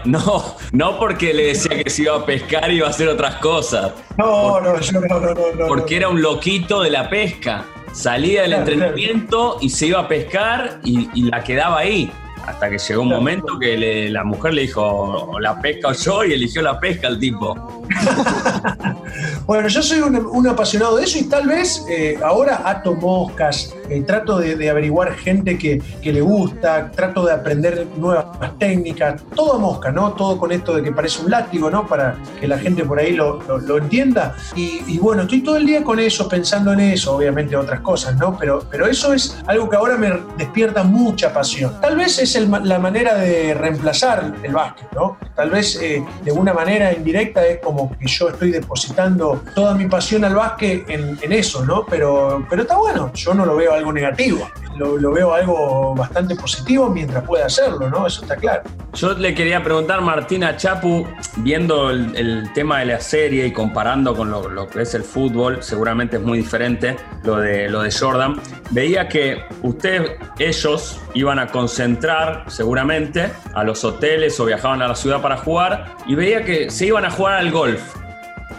Speaker 2: no, no porque le decía que se iba a pescar y iba a hacer otras cosas.
Speaker 4: No, no, yo no, no, no.
Speaker 2: Porque era un loquito de la pesca. Salía del entrenamiento y se iba a pescar y la quedaba ahí. Hasta que llegó un momento que la mujer le dijo, la pesca o yo, y eligió la pesca el tipo. [laughs]
Speaker 4: bueno, yo soy un, apasionado de eso y tal vez eh, ahora ato moscas, eh, trato de, averiguar gente que, le gusta, trato de aprender nuevas técnicas, todo mosca, ¿no? Todo con esto de que parece un látigo, ¿no? Para que la gente por ahí lo, entienda. Y, bueno, estoy todo el día con eso, pensando en eso, obviamente otras cosas, ¿no? Pero, pero eso es algo que ahora me despierta mucha pasión. Tal vez es la manera de reemplazar el básquet, ¿no? Tal vez eh, de una manera indirecta es como que yo estoy depositando toda mi pasión al básquet en, eso, ¿no? Pero, pero está bueno, yo no lo veo algo negativo lo, veo algo bastante positivo mientras pueda hacerlo, ¿no? Eso está claro.
Speaker 2: Yo le quería preguntar, Martina Chapu, viendo el, tema de la serie y comparando con lo, que es el fútbol, seguramente es muy diferente lo de, lo de Jordan. Veía que ustedes, ellos, iban a concentrar seguramente a los hoteles o viajaban a la ciudad para jugar y veía que se iban a jugar al golf.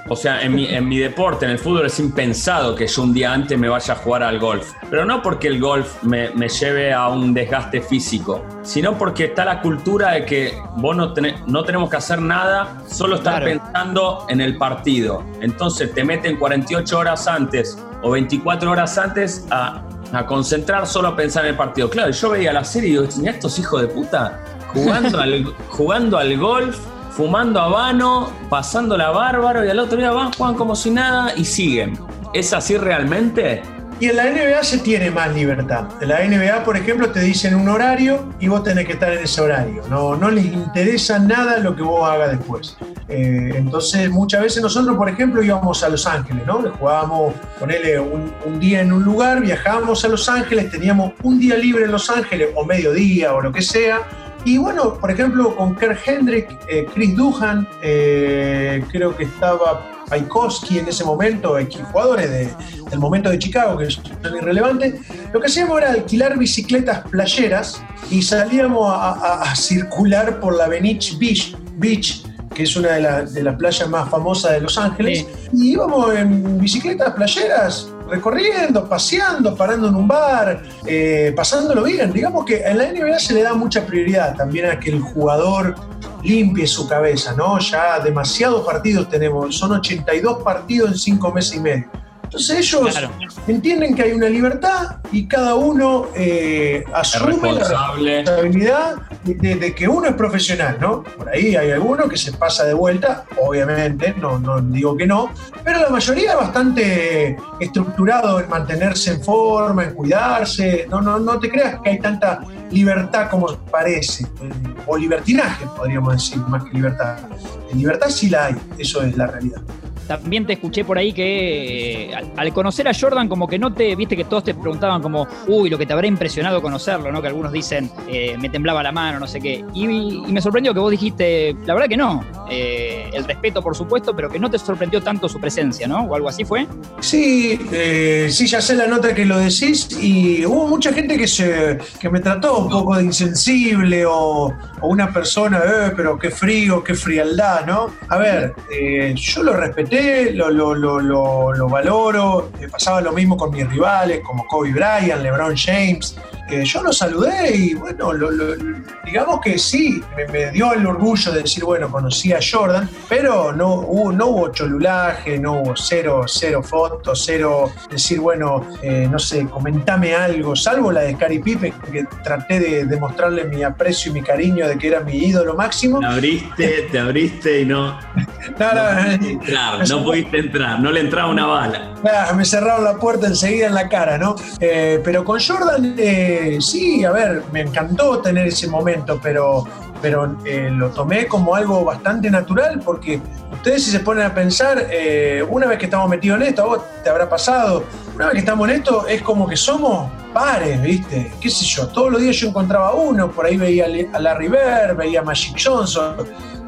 Speaker 2: O sea, en mi, en mi deporte, en el fútbol, es impensado que yo un día antes me vaya a jugar al golf. Pero no porque el golf me, lleve a un desgaste físico, sino porque está la cultura de que vos no, no tenemos que hacer nada, solo estar pensando en el partido. Entonces te meten 48 horas antes o 24 horas antes a, concentrar solo a pensar en el partido. Claro, yo veía la serie y digo, estos hijos de puta jugando al, jugando al golf fumando habano, pasándola bárbaro y al otro día van, juegan como si nada y siguen. ¿Es así realmente?
Speaker 4: Y en la NBA se tiene más libertad. En la NBA, por ejemplo, te dicen un horario y vos tenés que estar en ese horario. No, no les interesa nada lo que vos hagas después. Eh, entonces, muchas veces nosotros, por ejemplo, íbamos a Los Ángeles, ¿no? Jugábamos, ponele un, un día en un lugar, viajábamos a Los Ángeles, teníamos un día libre en Los Ángeles, o mediodía, o lo que sea, y bueno, por ejemplo, con Kerr Hendrick, eh, Chris Duhan, eh, creo que estaba Paikowski en ese momento, jugadores del momento de Chicago, que son irrelevantes, lo que hacíamos era alquilar bicicletas playeras y salíamos a, circular por la Venice Beach, Beach que es una de, las playas más famosas de Los Ángeles, y íbamos en bicicletas playeras recorriendo, paseando, parando en un bar, eh, pasándolo bien. Digamos que en la NBA se le da mucha prioridad también a que el jugador limpie su cabeza, ¿no? Ya demasiados partidos tenemos, son 82 partidos en 5 meses y medio. Entonces ellos entienden que hay una libertad y cada uno eh, asume la responsabilidad de, que uno es profesional, ¿no? Por ahí hay alguno que se pasa de vuelta, obviamente, no, no digo que no, pero la mayoría es bastante estructurado en mantenerse en forma, en cuidarse. No, no, no te creas que hay tanta libertad como parece, eh, o libertinaje, podríamos decir, más que libertad. En libertad sí la hay, eso es la realidad.
Speaker 1: También te escuché por ahí que eh, al, conocer a Jordan, como que no te, viste que todos te preguntaban como, uy, lo que te habrá impresionado conocerlo, ¿no? Que algunos dicen, eh, me temblaba la mano, no sé qué. Y, me sorprendió que vos dijiste, la verdad que no. Eh, el respeto, por supuesto, pero que no te sorprendió tanto su presencia, ¿no? O algo así fue.
Speaker 4: Sí, sí, ya sé la nota que lo decís y hubo mucha gente que, se, que me trató un poco de insensible o, una persona, pero qué frío, qué frialdad, ¿no? A ver, yo lo respeté lo, lo, valoro. pasaba lo mismo con mis rivales, como Kobe Bryant, LeBron James. Eh, yo lo saludé y bueno, digamos que sí, me, dio el orgullo de decir, bueno, conocí a Jordan, pero no hubo, no hubo cholulaje, no hubo cero, cero fotos, cero decir, bueno, eh, no sé, comentame algo, salvo la de Scary Pipe, que traté de demostrarle mi aprecio y mi cariño de que era mi ídolo máximo.
Speaker 2: Te abriste, te abriste y no. [laughs] no, no, no, pudiste entrar, no le entraba una bala.
Speaker 4: Me cerraron la puerta enseguida en la cara, ¿no? Eh, pero con Jordan, eh, sí, a ver, me encantó tener ese momento, pero, pero eh, lo tomé como algo bastante natural porque ustedes si se ponen a pensar, una vez que estamos metidos en esto, a vos te habrá pasado, una vez que estamos en esto, es como que somos pares, ¿viste? ¿Qué sé yo? Todos los días yo encontraba uno, por ahí veía a Larry Bird, veía a Magic Johnson,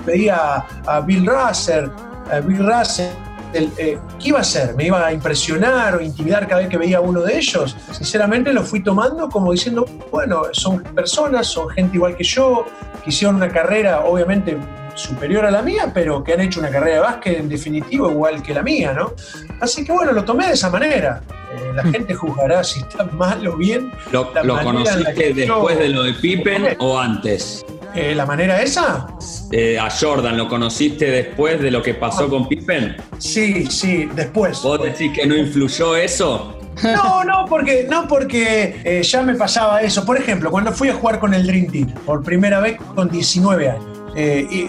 Speaker 4: veía a Bill Russell, a Bill Russell eh, ¿qué iba a hacer? ¿Me iba a impresionar o intimidar cada vez que veía a uno de ellos? Sinceramente lo fui tomando como diciendo, bueno, son personas, son gente igual que yo, que hicieron una carrera obviamente superior a la mía, pero que han hecho una carrera de básquet en definitivo igual que la mía, ¿no? Así que bueno, lo tomé de esa manera. Eh, la hmm. gente juzgará si está mal o bien.
Speaker 2: ¿Lo, conociste después de lo de Pippen o antes?
Speaker 4: Eh, ¿La manera esa?
Speaker 2: Eh, a Jordan, ¿lo conociste después de lo que pasó ah. con Pippen?
Speaker 4: Sí, sí, después.
Speaker 2: ¿Vos decís que no influyó eso?
Speaker 4: No, no, porque, no porque eh, ya me pasaba eso. Por ejemplo, cuando fui a jugar con el Dream Team, por primera vez con 19 años, y,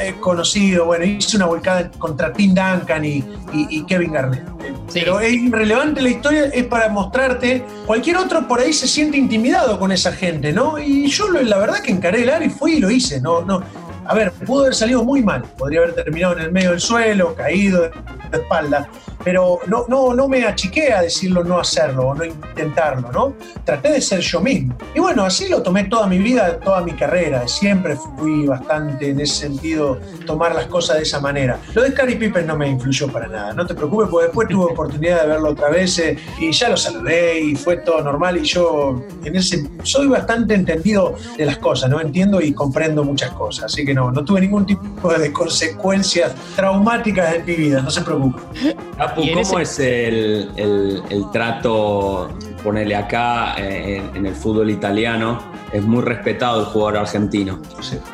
Speaker 4: he conocido, bueno, hice una volcada contra Tim Duncan y, Kevin Garnett. Pero es irrelevante la historia, es para mostrarte. Cualquier otro por ahí se siente intimidado con esa gente, ¿no? Y yo la verdad que encaré el área y fui y lo hice, ¿no? no a ver, pudo haber salido muy mal, podría haber terminado en el medio del suelo, caído de espalda, pero no, no, no me achiqué a decirlo no hacerlo o no intentarlo, ¿no? Traté de ser yo mismo. Y bueno, así lo tomé toda mi vida, toda mi carrera. Siempre fui bastante en ese sentido, tomar las cosas de esa manera. Lo de Scary Pippen no me influyó para nada, no te preocupes, porque después tuve oportunidad de verlo otra vez eh, y ya lo saludé y fue todo normal y yo en ese soy bastante entendido de las cosas, ¿no? Entiendo y comprendo muchas cosas, así que no, no tuve ningún tipo de consecuencias traumáticas en mi vida, no se preocupe.
Speaker 2: ¿cómo es el, trato, ponerle acá eh, en, el fútbol italiano? Es muy respetado el jugador argentino.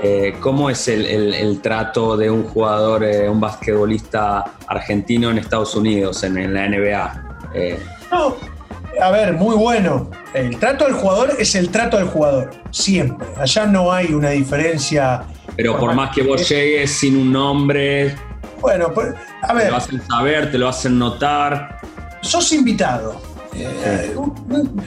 Speaker 2: Eh, ¿Cómo es el, trato de un jugador, eh, un basquetbolista argentino en Estados Unidos, en, la NBA?
Speaker 4: No, a ver, muy bueno. El trato del jugador es el trato del jugador, siempre. Allá no hay una diferencia.
Speaker 2: Pero por más que vos llegues sin un nombre,
Speaker 4: bueno, pues, a ver.
Speaker 2: Te lo hacen saber, te lo hacen notar.
Speaker 4: Sos invitado.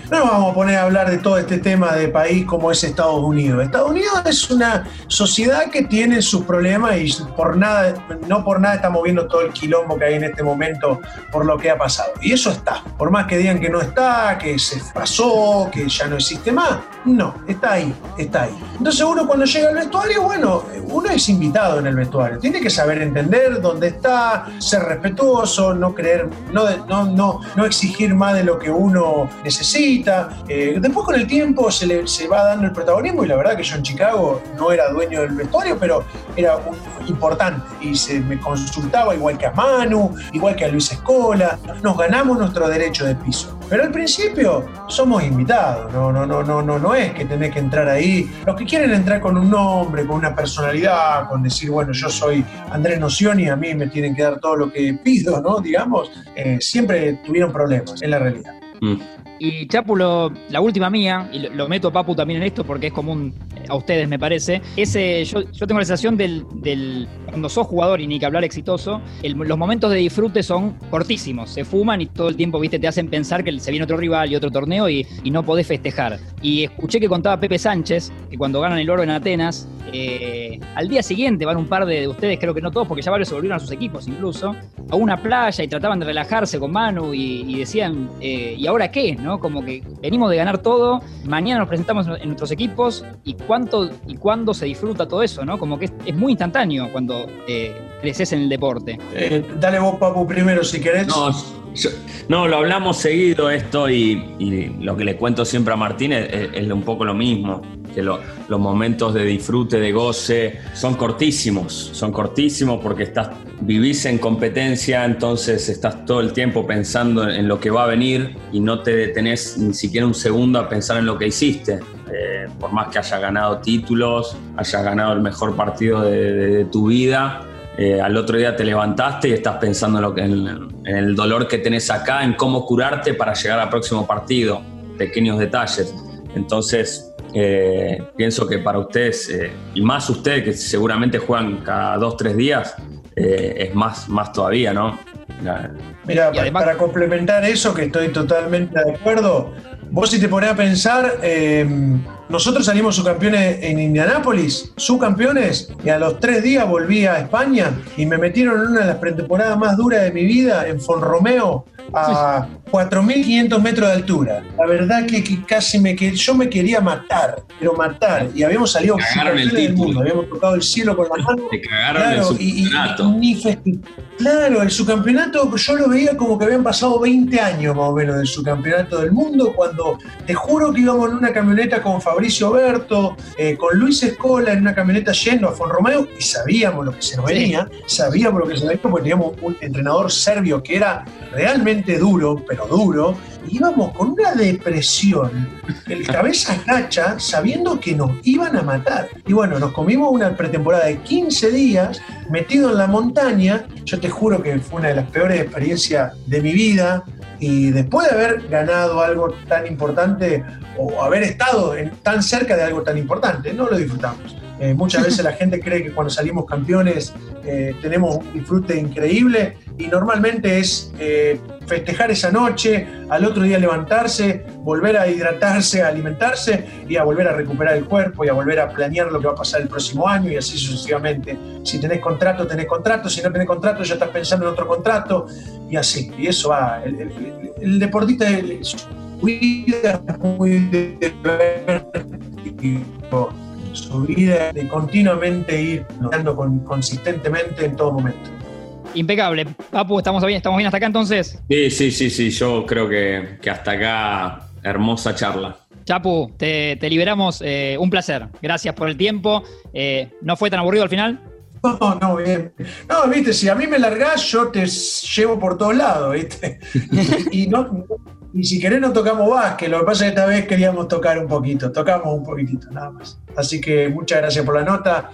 Speaker 4: No nos vamos a poner a hablar de todo este tema de país como es Estados Unidos. Estados Unidos es una sociedad que tiene sus problemas y por nada, no por nada estamos viendo todo el quilombo que hay en este momento por lo que ha pasado. Y eso está. Por más que digan que no está, que se pasó, que ya no existe más, no, está ahí, está ahí. Entonces uno cuando llega al vestuario, bueno, uno es invitado en el vestuario. Tiene que saber entender dónde está, ser respetuoso, no creer, no, no, no, no exigir más de lo que uno necesita. Eh, después con el tiempo se, le, se va dando el protagonismo y la verdad que yo en Chicago no era dueño del vestuario, pero era importante y se me consultaba igual que a Manu, igual que a Luis Escola. Nos ganamos nuestro derecho de piso. Pero al principio somos invitados, no, no, no, no, no, no es que tenés que entrar ahí. Los que quieren entrar con un nombre, con una personalidad, con decir, bueno, yo soy Andrés Noción y a mí me tienen que dar todo lo que pido, ¿no? Digamos, eh, siempre tuvieron problemas, en la realidad.
Speaker 1: Mm. Y Chapulo, la última mía, y lo, meto a Papu también en esto porque es común a ustedes, me parece, ese, yo, yo tengo la sensación del, del, cuando sos jugador y ni que hablar exitoso, los momentos de disfrute son cortísimos, se fuman y todo el tiempo, viste, te hacen pensar que se viene otro rival y otro torneo y, y no podés festejar. Y escuché que contaba Pepe Sánchez que cuando ganan el oro en Atenas, eh, al día siguiente van un par de, ustedes, creo que no todos, porque ya varios se volvieron a sus equipos incluso, a una playa y trataban de relajarse con Manu y, decían, eh, ¿y ahora qué? ¿no? Como que venimos de ganar todo, mañana nos presentamos en nuestros equipos y cuánto y cuándo se disfruta todo eso, ¿no? Como que es, muy instantáneo cuando eh, creces en el deporte.
Speaker 4: Eh, dale vos, Papu, primero si querés.
Speaker 2: No, no lo hablamos seguido esto y, lo que le cuento siempre a Martín es, un poco lo mismo. que lo- los momentos de disfrute, de goce, son cortísimos, son cortísimos porque estás, vivís en competencia, entonces estás todo el tiempo pensando en lo que va a venir y no te detenés ni siquiera un segundo a pensar en lo que hiciste. Eh, por más que hayas ganado títulos, hayas ganado el mejor partido de, de- de tu vida, eh, al otro día te levantaste y estás pensando en, lo que- en- en el dolor que tenés acá, en cómo curarte para llegar al próximo partido, pequeños detalles. Entonces, eh, pienso que para ustedes, eh, y más ustedes que seguramente juegan cada dos, tres días, eh, es más, más todavía, ¿no?
Speaker 4: Mira,
Speaker 1: además-
Speaker 4: para complementar eso, que estoy totalmente de acuerdo, vos si te ponés a pensar, eh, nosotros salimos subcampeones en Indianápolis, subcampeones, y a los tres días volví a España y me metieron en una de las pretemporadas más duras de mi vida, en Fonromeo, a 4.500 metros de altura. La verdad que, que casi me que yo me quería matar, pero matar, y habíamos salido
Speaker 2: el
Speaker 4: del mundo, habíamos tocado el cielo con la mano.
Speaker 2: Te cagaron el
Speaker 4: Claro, y- y-
Speaker 2: subcampeonato.
Speaker 4: y ni festi- Claro, el subcampeonato yo lo veía como que habían pasado 20 años más o menos del subcampeonato del mundo, cuando te juro que íbamos en una camioneta con Fabricio Berto, eh, con Luis Escola en una camioneta yendo a Fonromeo y sabíamos lo que se nos
Speaker 1: Sí.
Speaker 4: venía, sabíamos lo que se nos venía porque teníamos un entrenador serbio que era realmente duro, pero duro, y íbamos con una depresión, el [laughs] cabeza gacha, sabiendo que nos iban a matar. Y bueno, nos comimos una pretemporada de 15 días metido en la montaña. Yo te juro que fue una de las peores experiencias de mi vida. Y después de haber ganado algo tan importante o haber estado tan cerca de algo tan importante, no lo disfrutamos. Eh, muchas veces la gente cree que cuando salimos campeones eh, tenemos un disfrute increíble y normalmente es eh, festejar esa noche, al otro día levantarse, volver a hidratarse, a alimentarse y a volver a recuperar el cuerpo y a volver a planear lo que va a pasar el próximo año y así sucesivamente. Si tenés contrato, tenés contrato, si no tenés contrato, ya estás pensando en otro contrato y así. Y eso va. El, deportista es muy divertido. Su vida de continuamente ir logrando con, consistentemente en todo momento.
Speaker 1: Impecable. Papu, ¿estamos bien, ¿estamos bien hasta acá entonces?
Speaker 2: Sí, sí, sí, sí, yo creo que, que hasta acá hermosa charla.
Speaker 1: Chapu, te, te liberamos. eh, un placer. Gracias por el tiempo. Eh, ¿No fue tan aburrido al final?
Speaker 4: No, no, bien. No, viste, si a mí me largás, yo te llevo por todos lados, viste. [laughs] y, no, y si querés no tocamos básquet, lo que pasa es que esta vez queríamos tocar un poquito, tocamos un poquitito, nada más. Así que muchas gracias por la nota,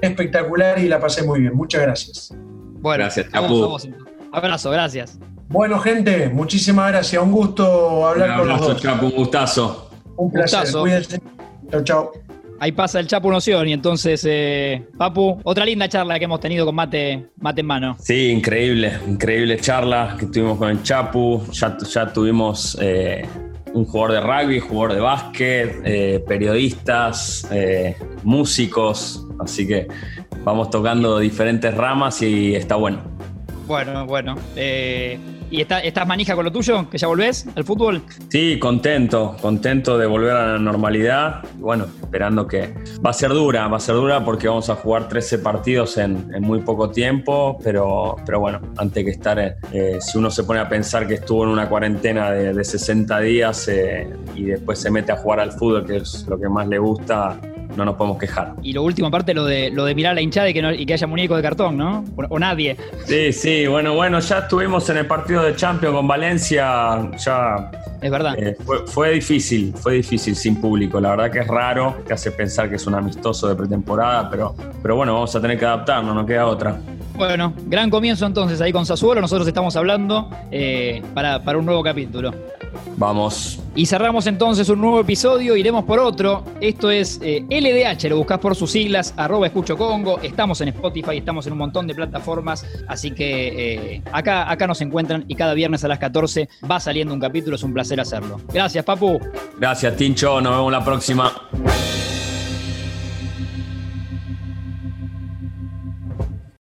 Speaker 4: espectacular y la pasé muy bien, muchas gracias.
Speaker 1: Bueno,
Speaker 2: Gracias, Chapu.
Speaker 1: Abrazo, gracias.
Speaker 4: Bueno, gente, muchísimas gracias, un gusto
Speaker 2: Un
Speaker 4: hablar con los
Speaker 2: abrazo,
Speaker 4: dos.
Speaker 2: Chapu, un gustazo.
Speaker 4: Un placer,
Speaker 1: Gustazo.
Speaker 4: cuídense. Chau, chau.
Speaker 1: Ahí pasa el Chapu Noción y entonces, eh, Papu, otra linda charla que hemos tenido con mate, mate en mano.
Speaker 2: Sí, increíble, increíble charla que tuvimos con el Chapu. Ya, ya tuvimos eh, un jugador de rugby, jugador de básquet, eh, periodistas, músicos. Así que vamos tocando diferentes ramas y está bueno.
Speaker 1: Bueno, bueno. ¿Y está- estás manija con lo tuyo? ¿Que ya volvés al fútbol?
Speaker 2: Sí, contento, contento de volver a la normalidad. Bueno, esperando que va a ser dura, va a ser dura porque vamos a jugar 13 partidos en, en muy poco tiempo, pero, pero bueno, antes que estar, eh, si uno se pone a pensar que estuvo en una cuarentena de, de 60 días eh, y después se mete a jugar al fútbol, que es lo que más le gusta, no nos podemos quejar.
Speaker 1: Y lo último, aparte, lo de, lo de mirar la hinchada y que, no- y que haya muñeco de cartón, ¿no? O, o nadie.
Speaker 2: Sí, sí, bueno, bueno, ya estuvimos en el partido de Champions con Valencia, ya
Speaker 1: Es verdad.
Speaker 2: Eh, fue, fue difícil, fue difícil sin público. La verdad que es raro, te hace pensar que es un amistoso de pretemporada, pero, pero bueno, vamos a tener que adaptarnos, no queda otra.
Speaker 1: Bueno, gran comienzo entonces ahí con Sassuolo. Nosotros estamos hablando eh, para, para un nuevo capítulo.
Speaker 2: Vamos.
Speaker 1: Y cerramos entonces un nuevo episodio, iremos por otro. Esto es eh, LDH, lo buscas por sus siglas, arroba escucho Congo. Estamos en Spotify, estamos en un montón de plataformas, así que eh, acá, acá nos encuentran y cada viernes a las 14 va saliendo un capítulo, es un placer hacerlo. Gracias, Papu.
Speaker 2: Gracias, Tincho. Nos vemos la próxima.